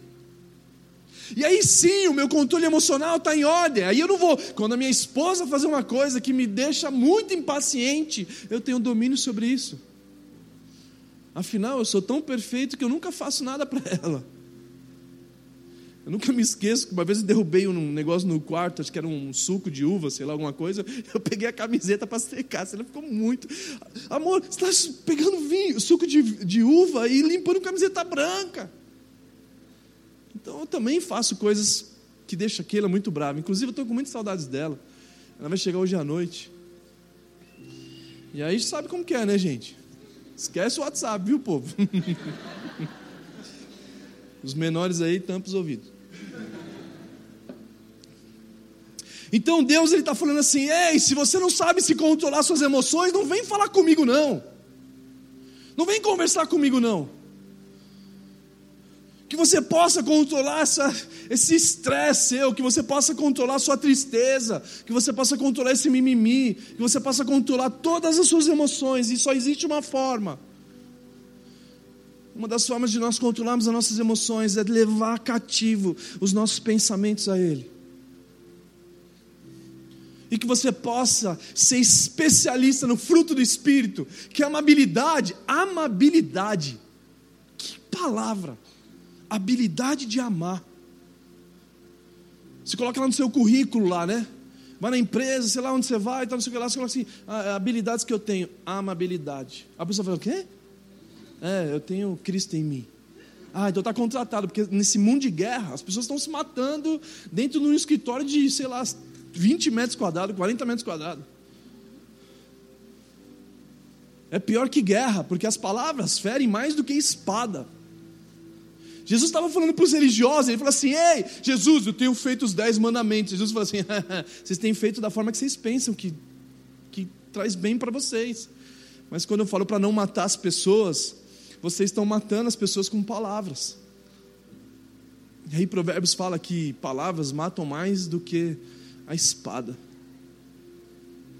E aí sim, o meu controle emocional está em ordem. Aí eu não vou. Quando a minha esposa fazer uma coisa que me deixa muito impaciente, eu tenho domínio sobre isso. Afinal, eu sou tão perfeito que eu nunca faço nada para ela. Eu nunca me esqueço que uma vez eu derrubei um negócio no quarto, acho que era um suco de uva, sei lá, alguma coisa. Eu peguei a camiseta para secar, ela ficou muito. Amor, você está pegando vinho, suco de, de uva e limpando camiseta branca. Então eu também faço coisas que deixam a Keila muito brava. Inclusive, eu estou com muitas saudades dela. Ela vai chegar hoje à noite. E aí sabe como que é, né, gente? Esquece o WhatsApp, viu, povo? Os menores aí tampam os ouvidos. Então Deus ele está falando assim: ei, se você não sabe se controlar suas emoções, não vem falar comigo não. Não vem conversar comigo não. Que você possa controlar essa, esse estresse seu, que você possa controlar sua tristeza, que você possa controlar esse mimimi, que você possa controlar todas as suas emoções, e só existe uma forma. Uma das formas de nós controlarmos as nossas emoções é levar cativo os nossos pensamentos a Ele e que você possa ser especialista no fruto do Espírito, que é amabilidade, amabilidade, que palavra, habilidade de amar. Você coloca lá no seu currículo lá, né? Vai na empresa, sei lá onde você vai, tá, não sei o que lá, você coloca assim, ah, habilidades que eu tenho, amabilidade. A pessoa fala, o quê? É, eu tenho Cristo em mim. Ah, então está contratado, porque nesse mundo de guerra, as pessoas estão se matando dentro de um escritório de, sei lá, 20 metros quadrados, 40 metros quadrados. É pior que guerra, porque as palavras ferem mais do que espada. Jesus estava falando para os religiosos, ele falou assim: Ei, Jesus, eu tenho feito os dez mandamentos. Jesus falou assim: Vocês têm feito da forma que vocês pensam, que, que traz bem para vocês. Mas quando eu falo para não matar as pessoas, vocês estão matando as pessoas com palavras. E aí Provérbios fala que palavras matam mais do que a espada.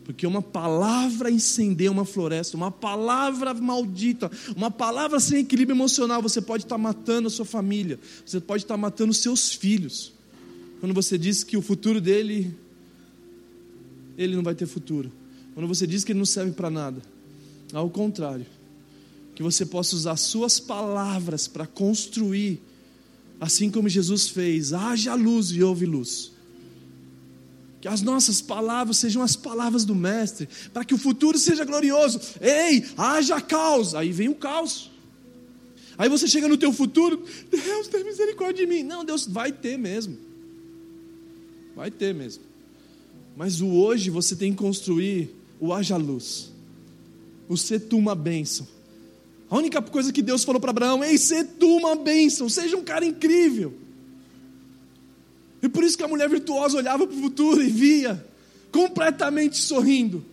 Porque uma palavra incendeia uma floresta, uma palavra maldita, uma palavra sem equilíbrio emocional, você pode estar matando a sua família, você pode estar matando os seus filhos. Quando você diz que o futuro dele, ele não vai ter futuro. Quando você diz que ele não serve para nada. Ao contrário, que você possa usar suas palavras para construir, assim como Jesus fez: haja luz e houve luz que as nossas palavras sejam as palavras do Mestre, para que o futuro seja glorioso. Ei, haja caos. Aí vem o caos. Aí você chega no teu futuro, Deus tem misericórdia de mim. Não, Deus vai ter mesmo. Vai ter mesmo. Mas o hoje você tem que construir o haja luz. O ser tu uma bênção. A única coisa que Deus falou para Abraão, ei, ser tu uma bênção, seja um cara incrível. E por isso que a mulher virtuosa olhava para o futuro e via, completamente sorrindo.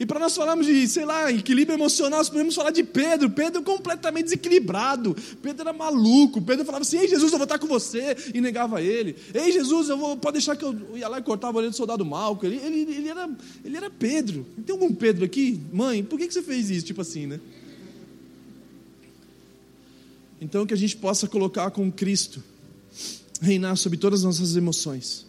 E para nós falarmos de, sei lá, equilíbrio emocional, nós podemos falar de Pedro. Pedro completamente desequilibrado. Pedro era maluco. Pedro falava assim: Ei, Jesus, eu vou estar com você. E negava ele. Ei, Jesus, eu vou, pode deixar que eu ia lá e cortava a orelha do soldado Malco. Ele, ele, ele, era, ele era Pedro. Tem algum Pedro aqui? Mãe, por que, que você fez isso? Tipo assim, né? Então que a gente possa colocar com Cristo reinar sobre todas as nossas emoções.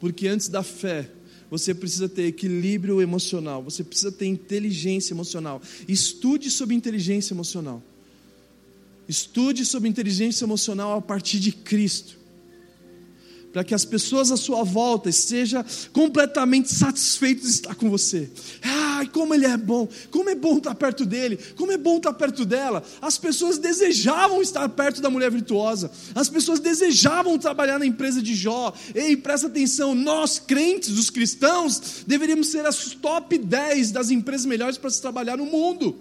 Porque antes da fé, você precisa ter equilíbrio emocional, você precisa ter inteligência emocional. Estude sobre inteligência emocional. Estude sobre inteligência emocional a partir de Cristo. Para que as pessoas à sua volta estejam completamente satisfeitas de estar com você. Ai, como ele é bom, como é bom estar perto dele, como é bom estar perto dela. As pessoas desejavam estar perto da mulher virtuosa, as pessoas desejavam trabalhar na empresa de Jó. Ei, presta atenção, nós crentes, os cristãos, deveríamos ser as top 10 das empresas melhores para se trabalhar no mundo.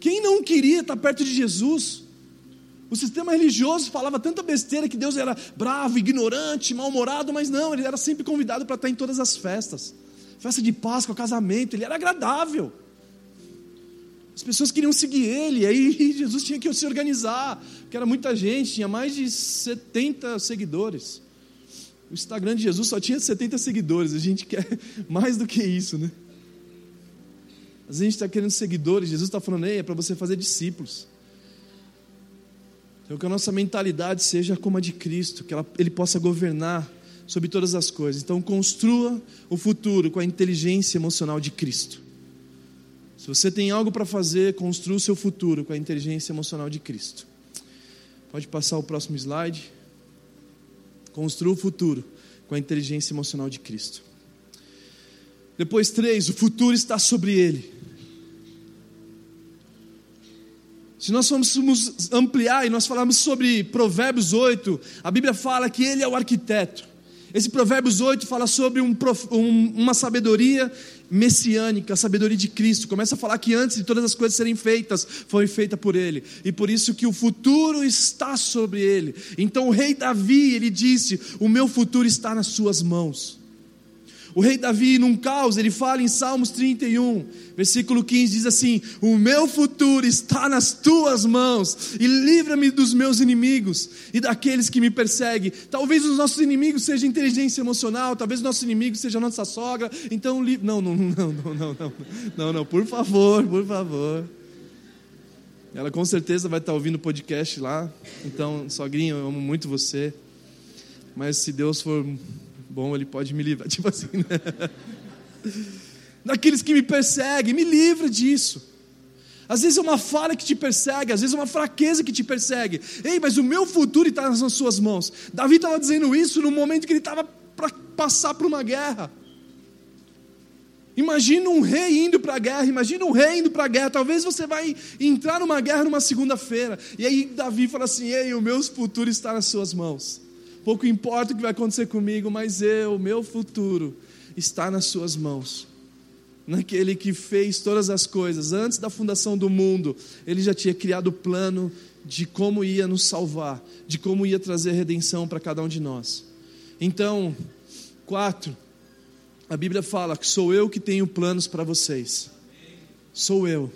Quem não queria estar perto de Jesus? O sistema religioso falava tanta besteira que Deus era bravo, ignorante, mal-humorado, mas não, ele era sempre convidado para estar em todas as festas. Festa de Páscoa, casamento, ele era agradável. As pessoas queriam seguir ele, aí Jesus tinha que se organizar, porque era muita gente, tinha mais de 70 seguidores. O Instagram de Jesus só tinha 70 seguidores, a gente quer mais do que isso, né? Às vezes a gente está querendo seguidores, Jesus está falando, Ei, é para você fazer discípulos. Então, que a nossa mentalidade seja como a de Cristo, que ela, Ele possa governar sobre todas as coisas. Então, construa o futuro com a inteligência emocional de Cristo. Se você tem algo para fazer, construa o seu futuro com a inteligência emocional de Cristo. Pode passar o próximo slide. Construa o futuro com a inteligência emocional de Cristo. Depois, três, o futuro está sobre ele. Se nós formos ampliar e nós falarmos sobre Provérbios 8, a Bíblia fala que ele é o arquiteto. Esse Provérbios 8 fala sobre um, um, uma sabedoria messiânica, a sabedoria de Cristo. Começa a falar que antes de todas as coisas serem feitas, foi feita por Ele. E por isso que o futuro está sobre Ele. Então o rei Davi, ele disse: O meu futuro está nas suas mãos. O rei Davi, num caos, ele fala em Salmos 31, versículo 15, diz assim: O meu futuro está nas tuas mãos, e livra-me dos meus inimigos e daqueles que me perseguem. Talvez os nossos inimigos sejam inteligência emocional, talvez o nosso inimigo seja a nossa sogra. Então, li... não, não, não, não, não, não, não, não, por favor, por favor. Ela com certeza vai estar ouvindo o podcast lá. Então, sogrinha, eu amo muito você. Mas se Deus for bom, ele pode me livrar. Tipo assim, né? Daqueles que me perseguem, me livra disso. Às vezes é uma falha que te persegue, às vezes é uma fraqueza que te persegue. Ei, mas o meu futuro está nas suas mãos. Davi estava dizendo isso no momento que ele estava para passar por uma guerra. Imagina um rei indo para a guerra, imagina um rei indo para a guerra. Talvez você vai entrar numa guerra numa segunda-feira. E aí Davi fala assim: Ei, o meu futuro está nas suas mãos. Pouco importa o que vai acontecer comigo, mas eu, meu futuro, está nas Suas mãos. Naquele que fez todas as coisas, antes da fundação do mundo, Ele já tinha criado o plano de como ia nos salvar, de como ia trazer redenção para cada um de nós. Então, quatro, a Bíblia fala que sou eu que tenho planos para vocês. Sou eu.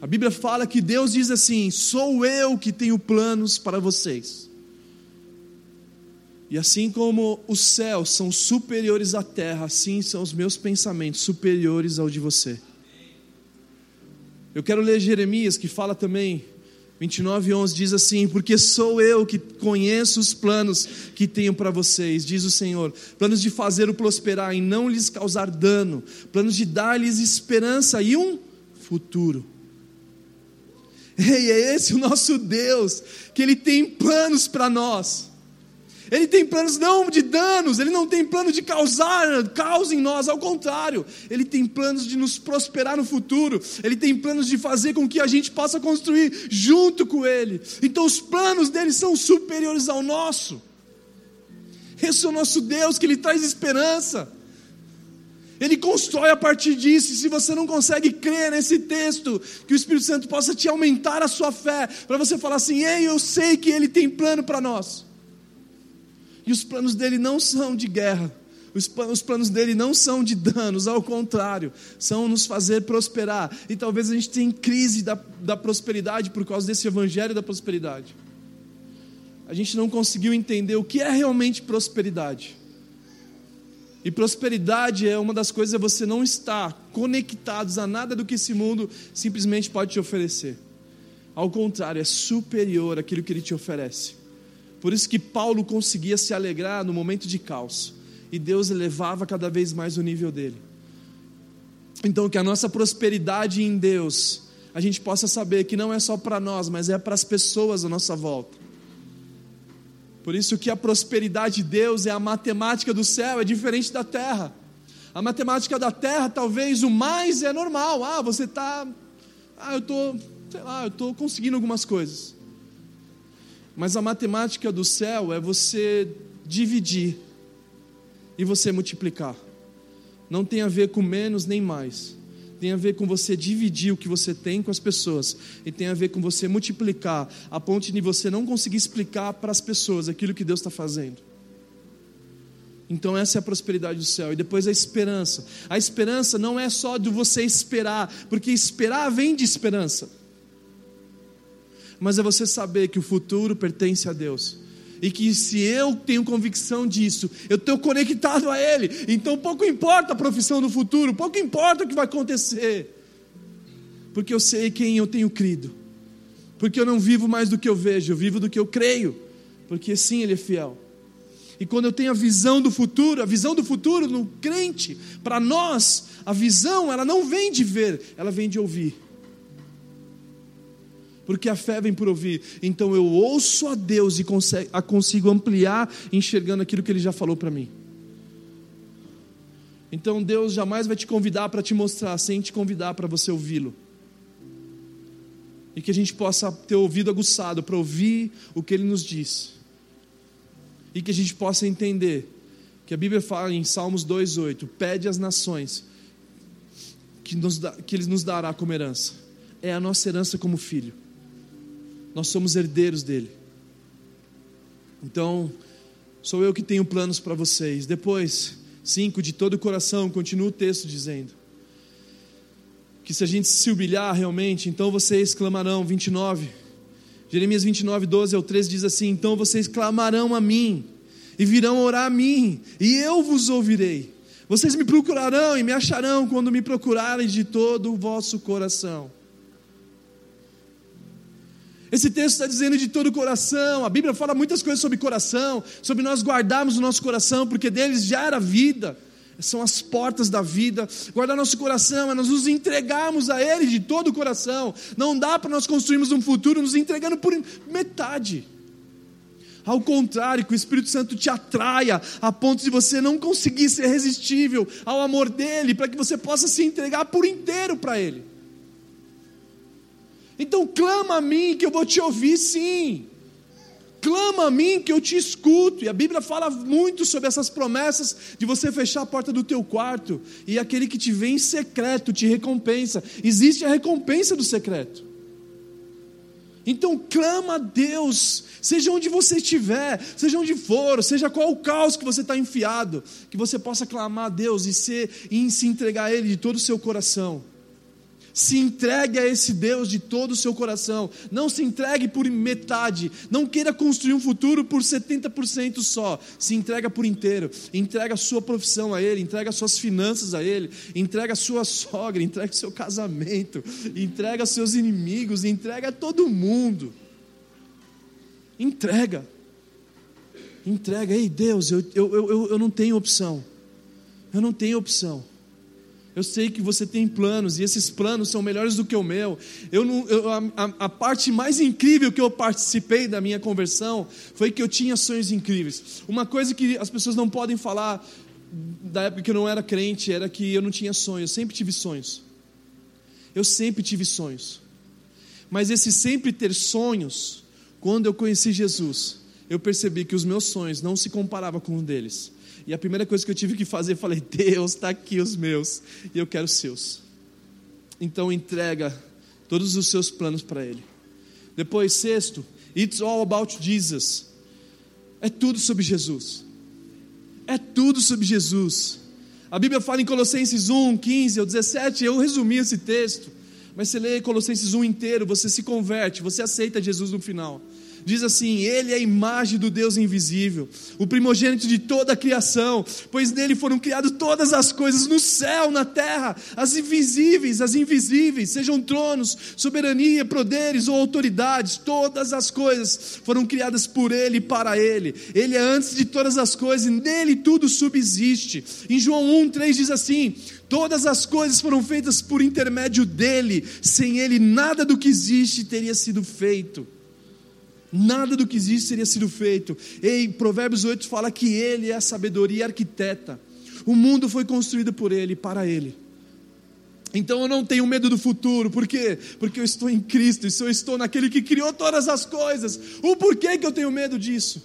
A Bíblia fala que Deus diz assim: sou eu que tenho planos para vocês. E assim como os céus são superiores à terra, assim são os meus pensamentos superiores ao de você. Eu quero ler Jeremias, que fala também, 29, 11, diz assim: Porque sou eu que conheço os planos que tenho para vocês, diz o Senhor, planos de fazer-o prosperar e não lhes causar dano, planos de dar-lhes esperança e um futuro. Ei, é esse o nosso Deus, que Ele tem planos para nós. Ele tem planos não de danos, ele não tem plano de causar caos em nós, ao contrário, ele tem planos de nos prosperar no futuro, ele tem planos de fazer com que a gente possa construir junto com ele. Então os planos dele são superiores ao nosso. Esse é o nosso Deus que ele traz esperança. Ele constrói a partir disso. E se você não consegue crer nesse texto, que o Espírito Santo possa te aumentar a sua fé, para você falar assim: "Ei, eu sei que ele tem plano para nós". E os planos dele não são de guerra, os, os planos dele não são de danos, ao contrário, são nos fazer prosperar. E talvez a gente tenha crise da, da prosperidade por causa desse evangelho da prosperidade. A gente não conseguiu entender o que é realmente prosperidade. E prosperidade é uma das coisas é você não estar conectados a nada do que esse mundo simplesmente pode te oferecer. Ao contrário, é superior àquilo que ele te oferece. Por isso que Paulo conseguia se alegrar no momento de caos. E Deus elevava cada vez mais o nível dele. Então, que a nossa prosperidade em Deus, a gente possa saber que não é só para nós, mas é para as pessoas à nossa volta. Por isso que a prosperidade de Deus é a matemática do céu, é diferente da terra. A matemática da terra, talvez o mais é normal. Ah, você está. Ah, eu estou, sei lá, eu estou conseguindo algumas coisas. Mas a matemática do céu é você dividir e você multiplicar. Não tem a ver com menos nem mais. Tem a ver com você dividir o que você tem com as pessoas. E tem a ver com você multiplicar, a ponto de você não conseguir explicar para as pessoas aquilo que Deus está fazendo. Então, essa é a prosperidade do céu. E depois a esperança. A esperança não é só de você esperar, porque esperar vem de esperança. Mas é você saber que o futuro pertence a Deus. E que se eu tenho convicção disso, eu estou conectado a Ele. Então pouco importa a profissão do futuro, pouco importa o que vai acontecer. Porque eu sei quem eu tenho crido. Porque eu não vivo mais do que eu vejo, eu vivo do que eu creio. Porque sim, Ele é fiel. E quando eu tenho a visão do futuro, a visão do futuro no crente, para nós, a visão, ela não vem de ver, ela vem de ouvir. Porque a fé vem por ouvir. Então eu ouço a Deus e a consigo ampliar enxergando aquilo que Ele já falou para mim. Então Deus jamais vai te convidar para te mostrar, sem te convidar para você ouvi-lo. E que a gente possa ter ouvido aguçado para ouvir o que Ele nos diz e que a gente possa entender que a Bíblia fala em Salmos 2,8: pede às nações que, nos que Ele nos dará como herança. É a nossa herança como filho. Nós somos herdeiros dele. Então, sou eu que tenho planos para vocês. Depois, cinco, de todo o coração, continua o texto dizendo. Que se a gente se humilhar realmente, então vocês clamarão, 29 Jeremias 29, 12 ao 13 diz assim: Então vocês clamarão a mim, e virão orar a mim, e eu vos ouvirei. Vocês me procurarão e me acharão quando me procurarem de todo o vosso coração. Esse texto está dizendo de todo o coração. A Bíblia fala muitas coisas sobre coração, sobre nós guardarmos o nosso coração, porque deles já era vida são as portas da vida. Guardar nosso coração é nós nos entregarmos a Ele de todo o coração. Não dá para nós construirmos um futuro nos entregando por metade. Ao contrário, que o Espírito Santo te atraia a ponto de você não conseguir ser resistível ao amor dele, para que você possa se entregar por inteiro para Ele. Então clama a mim que eu vou te ouvir sim clama a mim que eu te escuto. E a Bíblia fala muito sobre essas promessas de você fechar a porta do teu quarto e aquele que te vê em secreto te recompensa. Existe a recompensa do secreto. Então clama a Deus, seja onde você estiver, seja onde for, seja qual o caos que você está enfiado, que você possa clamar a Deus e, ser, e se entregar a Ele de todo o seu coração. Se entregue a esse Deus de todo o seu coração. Não se entregue por metade. Não queira construir um futuro por 70% só. Se entrega por inteiro. Entrega a sua profissão a Ele. Entrega as suas finanças a Ele. Entrega a sua sogra. Entrega o seu casamento. Entrega os seus inimigos. Entrega a todo mundo. Entrega. Entrega. Ei, Deus, eu, eu, eu, eu não tenho opção. Eu não tenho opção. Eu sei que você tem planos e esses planos são melhores do que o meu. Eu não, eu, a, a, parte mais incrível que eu participei da minha conversão foi que eu tinha sonhos incríveis. Uma coisa que as pessoas não podem falar da época que eu não era crente era que eu não tinha sonhos. Eu sempre tive sonhos. Eu sempre tive sonhos. Mas esse sempre ter sonhos, quando eu conheci Jesus, eu percebi que os meus sonhos não se comparavam com um deles. E a primeira coisa que eu tive que fazer, falei: Deus, está aqui os meus, e eu quero os seus. Então entrega todos os seus planos para Ele. Depois, sexto, it's all about Jesus. É tudo sobre Jesus. É tudo sobre Jesus. A Bíblia fala em Colossenses 1, 15 ou 17, eu resumi esse texto. Mas você lê Colossenses 1 inteiro, você se converte, você aceita Jesus no final diz assim: Ele é a imagem do Deus invisível, o primogênito de toda a criação, pois nele foram criadas todas as coisas no céu, na terra, as invisíveis, as invisíveis, sejam tronos, soberania, poderes ou autoridades, todas as coisas foram criadas por Ele e para Ele. Ele é antes de todas as coisas, e nele tudo subsiste. Em João 1,3 diz assim: Todas as coisas foram feitas por intermédio dele, sem ele nada do que existe teria sido feito. Nada do que existe teria sido feito. E Provérbios 8 fala que Ele é a sabedoria arquiteta. O mundo foi construído por Ele, para Ele. Então eu não tenho medo do futuro, por quê? Porque eu estou em Cristo, e eu estou naquele que criou todas as coisas, o porquê que eu tenho medo disso?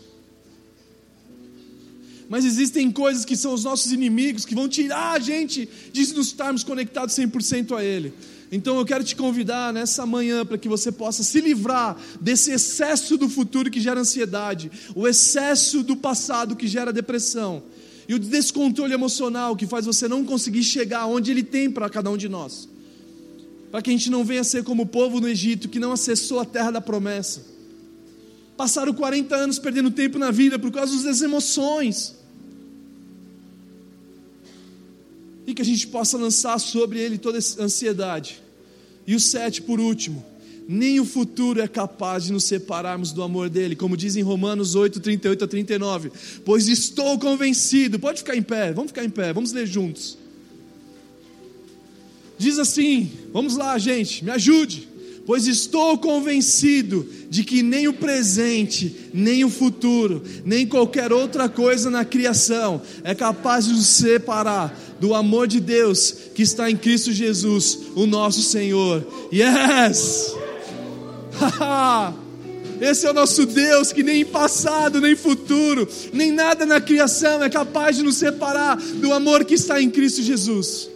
Mas existem coisas que são os nossos inimigos, que vão tirar a gente de nos estarmos conectados 100% a Ele. Então eu quero te convidar nessa manhã para que você possa se livrar desse excesso do futuro que gera ansiedade, o excesso do passado que gera depressão e o descontrole emocional que faz você não conseguir chegar onde Ele tem para cada um de nós. Para que a gente não venha ser como o povo no Egito que não acessou a terra da promessa. Passaram 40 anos perdendo tempo na vida por causa das emoções. E que a gente possa lançar sobre ele toda essa ansiedade. E o sete, por último, nem o futuro é capaz de nos separarmos do amor dele, como diz em Romanos 8, 38 a 39. Pois estou convencido, pode ficar em pé, vamos ficar em pé, vamos ler juntos. Diz assim, vamos lá, gente, me ajude. Pois estou convencido de que nem o presente, nem o futuro, nem qualquer outra coisa na criação é capaz de nos separar do amor de Deus que está em Cristo Jesus, o nosso Senhor. Yes! Esse é o nosso Deus que nem passado, nem futuro, nem nada na criação é capaz de nos separar do amor que está em Cristo Jesus.